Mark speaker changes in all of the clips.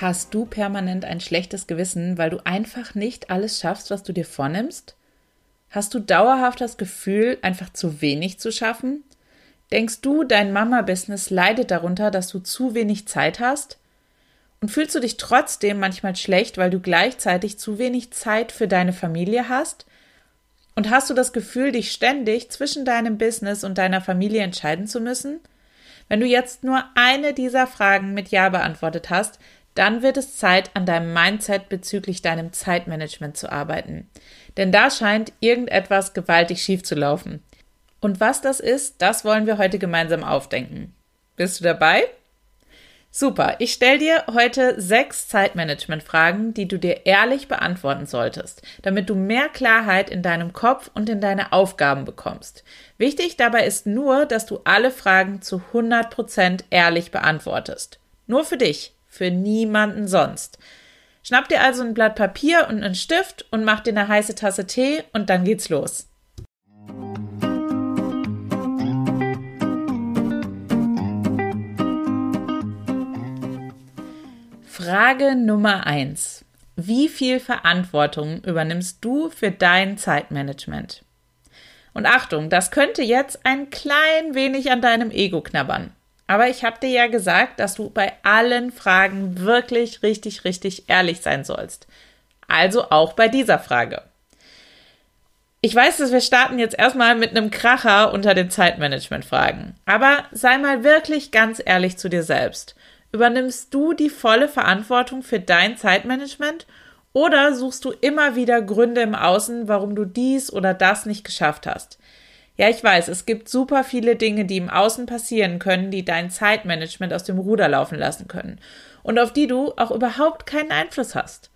Speaker 1: Hast du permanent ein schlechtes Gewissen, weil du einfach nicht alles schaffst, was du dir vornimmst? Hast du dauerhaft das Gefühl, einfach zu wenig zu schaffen? Denkst du, dein Mama-Business leidet darunter, dass du zu wenig Zeit hast? Und fühlst du dich trotzdem manchmal schlecht, weil du gleichzeitig zu wenig Zeit für deine Familie hast? Und hast du das Gefühl, dich ständig zwischen deinem Business und deiner Familie entscheiden zu müssen? Wenn du jetzt nur eine dieser Fragen mit Ja beantwortet hast, dann wird es Zeit, an deinem Mindset bezüglich deinem Zeitmanagement zu arbeiten. Denn da scheint irgendetwas gewaltig schief zu laufen. Und was das ist, das wollen wir heute gemeinsam aufdenken. Bist du dabei? Super, ich stelle dir heute sechs Zeitmanagement-Fragen, die du dir ehrlich beantworten solltest, damit du mehr Klarheit in deinem Kopf und in deine Aufgaben bekommst. Wichtig dabei ist nur, dass du alle Fragen zu 100% ehrlich beantwortest. Nur für dich für niemanden sonst. Schnapp dir also ein Blatt Papier und einen Stift und mach dir eine heiße Tasse Tee und dann geht's los. Frage Nummer eins: Wie viel Verantwortung übernimmst du für dein Zeitmanagement? Und Achtung, das könnte jetzt ein klein wenig an deinem Ego knabbern. Aber ich habe dir ja gesagt, dass du bei allen Fragen wirklich richtig, richtig ehrlich sein sollst. Also auch bei dieser Frage. Ich weiß, dass wir starten jetzt erstmal mit einem Kracher unter den Zeitmanagement-Fragen. Aber sei mal wirklich ganz ehrlich zu dir selbst. Übernimmst du die volle Verantwortung für dein Zeitmanagement oder suchst du immer wieder Gründe im Außen, warum du dies oder das nicht geschafft hast? Ja, ich weiß, es gibt super viele Dinge, die im Außen passieren können, die dein Zeitmanagement aus dem Ruder laufen lassen können und auf die du auch überhaupt keinen Einfluss hast.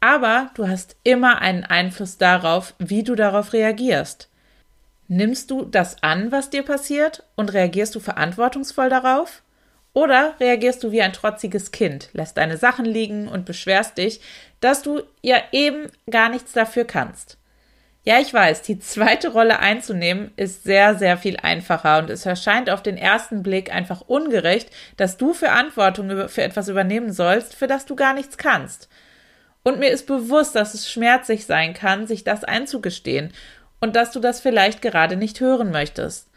Speaker 1: Aber du hast immer einen Einfluss darauf, wie du darauf reagierst. Nimmst du das an, was dir passiert und reagierst du verantwortungsvoll darauf? Oder reagierst du wie ein trotziges Kind, lässt deine Sachen liegen und beschwerst dich, dass du ja eben gar nichts dafür kannst? Ja, ich weiß, die zweite Rolle einzunehmen ist sehr, sehr viel einfacher und es erscheint auf den ersten Blick einfach ungerecht, dass du Verantwortung für etwas übernehmen sollst, für das du gar nichts kannst. Und mir ist bewusst, dass es schmerzlich sein kann, sich das einzugestehen und dass du das vielleicht gerade nicht hören möchtest.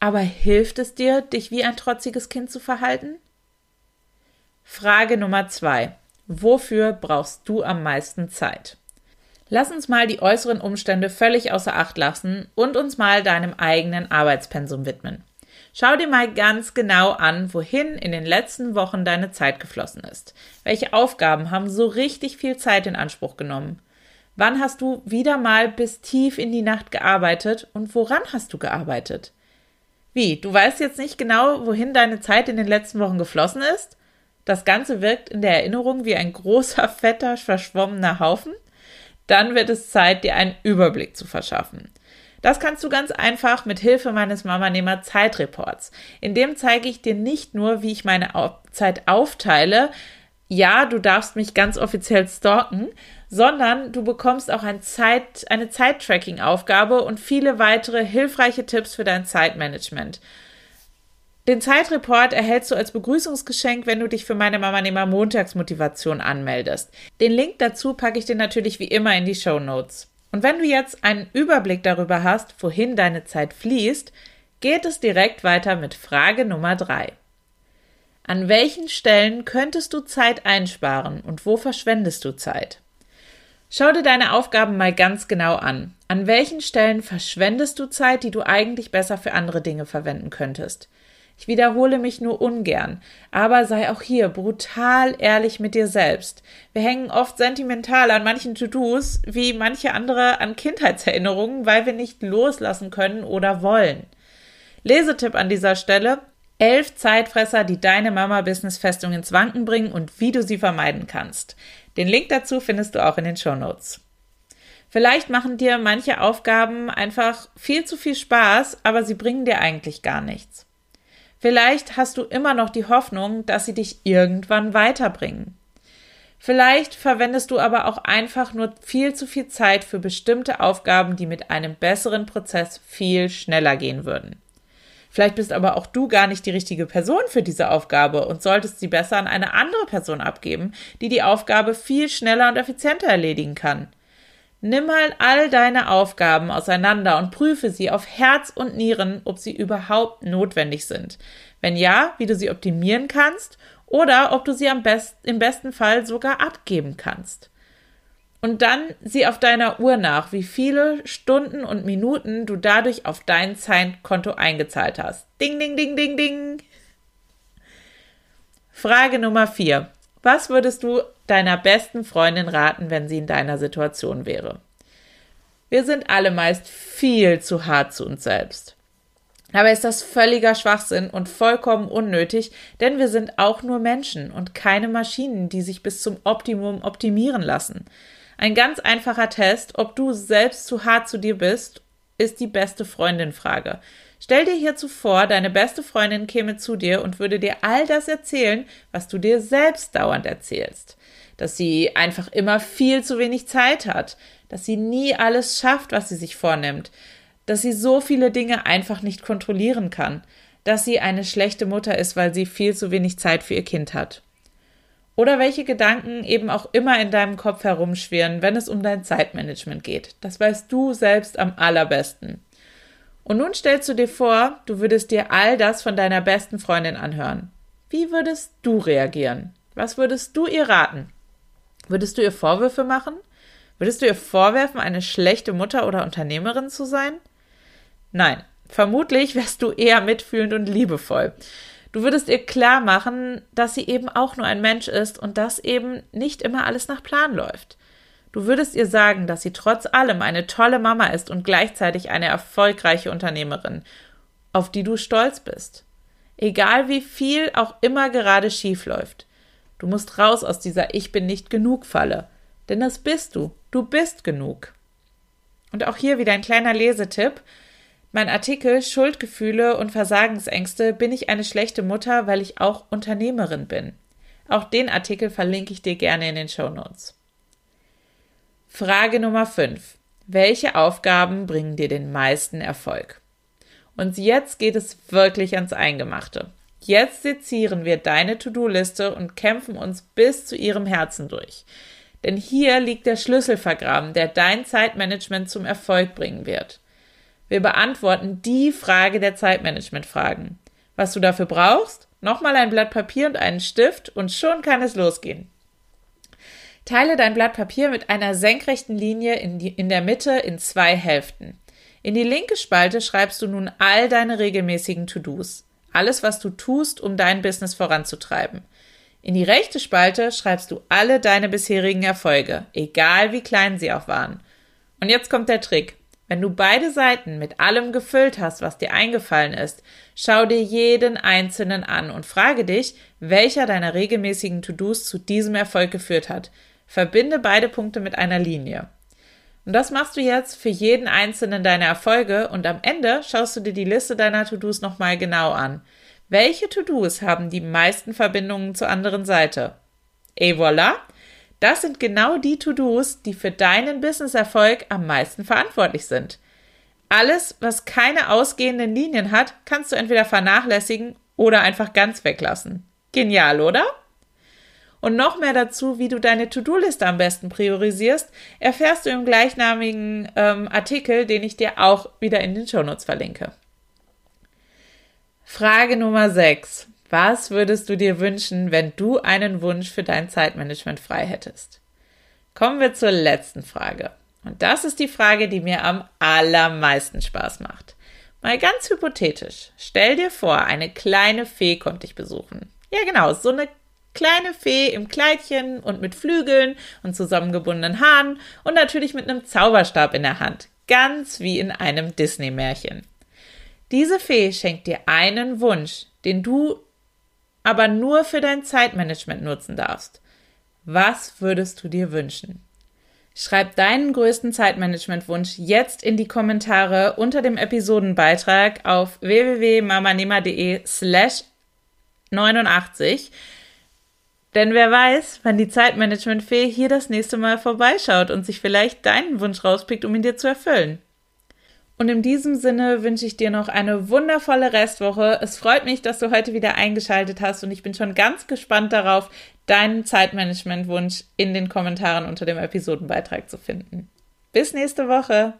Speaker 1: Aber hilft es dir, dich wie ein trotziges Kind zu verhalten? Frage Nummer zwei. Wofür brauchst du am meisten Zeit? Lass uns mal die äußeren Umstände völlig außer Acht lassen und uns mal deinem eigenen Arbeitspensum widmen. Schau dir mal ganz genau an, wohin in den letzten Wochen deine Zeit geflossen ist. Welche Aufgaben haben so richtig viel Zeit in Anspruch genommen? Wann hast du wieder mal bis tief in die Nacht gearbeitet und woran hast du gearbeitet? Wie, du weißt jetzt nicht genau, wohin deine Zeit in den letzten Wochen geflossen ist? Das Ganze wirkt in der Erinnerung wie ein großer, fetter, verschwommener Haufen? Dann wird es Zeit, dir einen Überblick zu verschaffen. Das kannst du ganz einfach mit Hilfe meines Mamanehmer Zeitreports. In dem zeige ich dir nicht nur, wie ich meine Zeit aufteile, ja, du darfst mich ganz offiziell stalken, sondern du bekommst auch ein Zeit, eine Zeittracking-Aufgabe und viele weitere hilfreiche Tipps für dein Zeitmanagement. Den Zeitreport erhältst du als Begrüßungsgeschenk, wenn du dich für meine Mama Nehmer Montagsmotivation anmeldest. Den Link dazu packe ich dir natürlich wie immer in die Show Notes. Und wenn du jetzt einen Überblick darüber hast, wohin deine Zeit fließt, geht es direkt weiter mit Frage Nummer drei. An welchen Stellen könntest du Zeit einsparen und wo verschwendest du Zeit? Schau dir deine Aufgaben mal ganz genau an. An welchen Stellen verschwendest du Zeit, die du eigentlich besser für andere Dinge verwenden könntest? Ich wiederhole mich nur ungern, aber sei auch hier brutal ehrlich mit dir selbst. Wir hängen oft sentimental an manchen To-Dos, wie manche andere an Kindheitserinnerungen, weil wir nicht loslassen können oder wollen. Lesetipp an dieser Stelle. Elf Zeitfresser, die deine Mama-Business-Festung ins Wanken bringen und wie du sie vermeiden kannst. Den Link dazu findest du auch in den Show Notes. Vielleicht machen dir manche Aufgaben einfach viel zu viel Spaß, aber sie bringen dir eigentlich gar nichts. Vielleicht hast du immer noch die Hoffnung, dass sie dich irgendwann weiterbringen. Vielleicht verwendest du aber auch einfach nur viel zu viel Zeit für bestimmte Aufgaben, die mit einem besseren Prozess viel schneller gehen würden. Vielleicht bist aber auch du gar nicht die richtige Person für diese Aufgabe und solltest sie besser an eine andere Person abgeben, die die Aufgabe viel schneller und effizienter erledigen kann. Nimm mal all deine Aufgaben auseinander und prüfe sie auf Herz und Nieren, ob sie überhaupt notwendig sind. Wenn ja, wie du sie optimieren kannst oder ob du sie am best, im besten Fall sogar abgeben kannst. Und dann sieh auf deiner Uhr nach, wie viele Stunden und Minuten du dadurch auf dein Zeitkonto eingezahlt hast. Ding, ding, ding, ding, ding. Frage Nummer vier. Was würdest du deiner besten Freundin raten, wenn sie in deiner Situation wäre? Wir sind alle meist viel zu hart zu uns selbst. Dabei ist das völliger Schwachsinn und vollkommen unnötig, denn wir sind auch nur Menschen und keine Maschinen, die sich bis zum Optimum optimieren lassen. Ein ganz einfacher Test, ob du selbst zu hart zu dir bist, ist die beste Freundin-Frage. Stell dir hierzu vor, deine beste Freundin käme zu dir und würde dir all das erzählen, was du dir selbst dauernd erzählst. Dass sie einfach immer viel zu wenig Zeit hat, dass sie nie alles schafft, was sie sich vornimmt, dass sie so viele Dinge einfach nicht kontrollieren kann, dass sie eine schlechte Mutter ist, weil sie viel zu wenig Zeit für ihr Kind hat. Oder welche Gedanken eben auch immer in deinem Kopf herumschwirren, wenn es um dein Zeitmanagement geht. Das weißt du selbst am allerbesten. Und nun stellst du dir vor, du würdest dir all das von deiner besten Freundin anhören. Wie würdest du reagieren? Was würdest du ihr raten? Würdest du ihr Vorwürfe machen? Würdest du ihr vorwerfen, eine schlechte Mutter oder Unternehmerin zu sein? Nein, vermutlich wärst du eher mitfühlend und liebevoll. Du würdest ihr klar machen, dass sie eben auch nur ein Mensch ist und dass eben nicht immer alles nach Plan läuft. Du würdest ihr sagen, dass sie trotz allem eine tolle Mama ist und gleichzeitig eine erfolgreiche Unternehmerin, auf die du stolz bist. Egal wie viel auch immer gerade schief läuft. Du musst raus aus dieser Ich bin nicht genug Falle. Denn das bist du. Du bist genug. Und auch hier wieder ein kleiner Lesetipp. Mein Artikel Schuldgefühle und Versagensängste bin ich eine schlechte Mutter, weil ich auch Unternehmerin bin. Auch den Artikel verlinke ich dir gerne in den Show Notes. Frage Nummer 5. Welche Aufgaben bringen dir den meisten Erfolg? Und jetzt geht es wirklich ans Eingemachte. Jetzt sezieren wir deine To-Do-Liste und kämpfen uns bis zu ihrem Herzen durch. Denn hier liegt der Schlüssel vergraben, der dein Zeitmanagement zum Erfolg bringen wird. Wir beantworten die Frage der Zeitmanagement-Fragen. Was du dafür brauchst? Nochmal ein Blatt Papier und einen Stift und schon kann es losgehen. Teile dein Blatt Papier mit einer senkrechten Linie in, die, in der Mitte in zwei Hälften. In die linke Spalte schreibst du nun all deine regelmäßigen To-Dos. Alles, was du tust, um dein Business voranzutreiben. In die rechte Spalte schreibst du alle deine bisherigen Erfolge, egal wie klein sie auch waren. Und jetzt kommt der Trick. Wenn du beide Seiten mit allem gefüllt hast, was dir eingefallen ist, schau dir jeden einzelnen an und frage dich, welcher deiner regelmäßigen To-Dos zu diesem Erfolg geführt hat. Verbinde beide Punkte mit einer Linie. Und das machst du jetzt für jeden einzelnen deiner Erfolge und am Ende schaust du dir die Liste deiner To-Dos nochmal genau an. Welche To-Dos haben die meisten Verbindungen zur anderen Seite? Et voilà! Das sind genau die To-Dos, die für deinen Business-Erfolg am meisten verantwortlich sind. Alles, was keine ausgehenden Linien hat, kannst du entweder vernachlässigen oder einfach ganz weglassen. Genial, oder? Und noch mehr dazu, wie du deine To-Do-Liste am besten priorisierst, erfährst du im gleichnamigen ähm, Artikel, den ich dir auch wieder in den Shownotes verlinke. Frage Nummer 6. Was würdest du dir wünschen, wenn du einen Wunsch für dein Zeitmanagement frei hättest? Kommen wir zur letzten Frage. Und das ist die Frage, die mir am allermeisten Spaß macht. Mal ganz hypothetisch. Stell dir vor, eine kleine Fee kommt dich besuchen. Ja, genau, so eine kleine Fee im Kleidchen und mit Flügeln und zusammengebundenen Haaren und natürlich mit einem Zauberstab in der Hand. Ganz wie in einem Disney-Märchen. Diese Fee schenkt dir einen Wunsch, den du aber nur für dein Zeitmanagement nutzen darfst. Was würdest du dir wünschen? Schreib deinen größten Zeitmanagementwunsch jetzt in die Kommentare unter dem Episodenbeitrag auf www.mamanema.de slash 89. Denn wer weiß, wann die Zeitmanagementfee hier das nächste Mal vorbeischaut und sich vielleicht deinen Wunsch rauspickt, um ihn dir zu erfüllen. Und in diesem Sinne wünsche ich dir noch eine wundervolle Restwoche. Es freut mich, dass du heute wieder eingeschaltet hast und ich bin schon ganz gespannt darauf, deinen Zeitmanagementwunsch in den Kommentaren unter dem Episodenbeitrag zu finden. Bis nächste Woche.